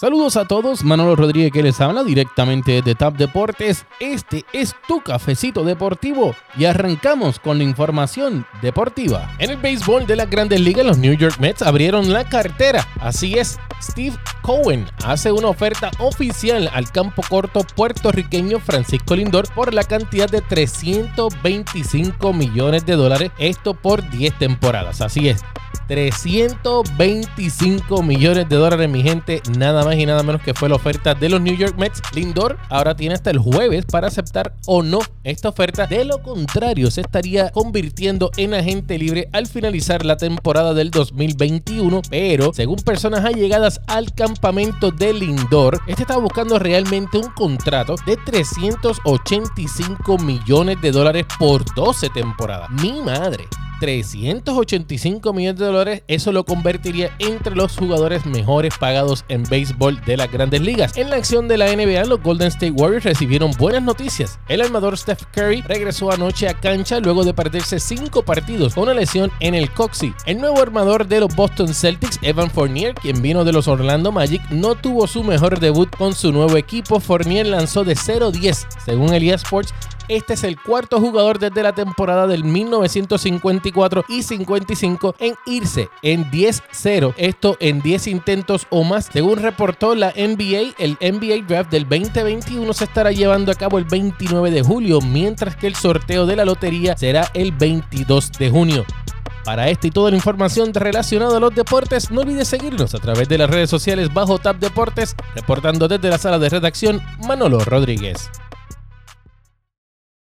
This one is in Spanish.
Saludos a todos, Manolo Rodríguez que les habla directamente de Tap Deportes. Este es tu cafecito deportivo y arrancamos con la información deportiva. En el béisbol de las grandes ligas, los New York Mets abrieron la cartera. Así es, Steve Cohen hace una oferta oficial al campo corto puertorriqueño Francisco Lindor por la cantidad de 325 millones de dólares, esto por 10 temporadas. Así es, 325 millones de dólares, mi gente, nada más y nada menos que fue la oferta de los New York Mets. Lindor ahora tiene hasta el jueves para aceptar o no esta oferta. De lo contrario, se estaría convirtiendo en agente libre al finalizar la temporada del 2021. Pero según personas allegadas al campamento de Lindor, este está buscando realmente un contrato de 385 millones de dólares por 12 temporadas. Mi madre. 385 millones de dólares, eso lo convertiría entre los jugadores mejores pagados en béisbol de las grandes ligas. En la acción de la NBA, los Golden State Warriors recibieron buenas noticias. El armador Steph Curry regresó anoche a cancha luego de perderse cinco partidos con una lesión en el coxi. El nuevo armador de los Boston Celtics, Evan Fournier, quien vino de los Orlando Magic, no tuvo su mejor debut con su nuevo equipo. Fournier lanzó de 0-10, según el Sports este es el cuarto jugador desde la temporada del 1954 y 55 en irse en 10-0, esto en 10 intentos o más. Según reportó la NBA, el NBA Draft del 2021 se estará llevando a cabo el 29 de julio, mientras que el sorteo de la lotería será el 22 de junio. Para esta y toda la información relacionada a los deportes, no olvides seguirnos a través de las redes sociales bajo Tap Deportes, reportando desde la sala de redacción Manolo Rodríguez.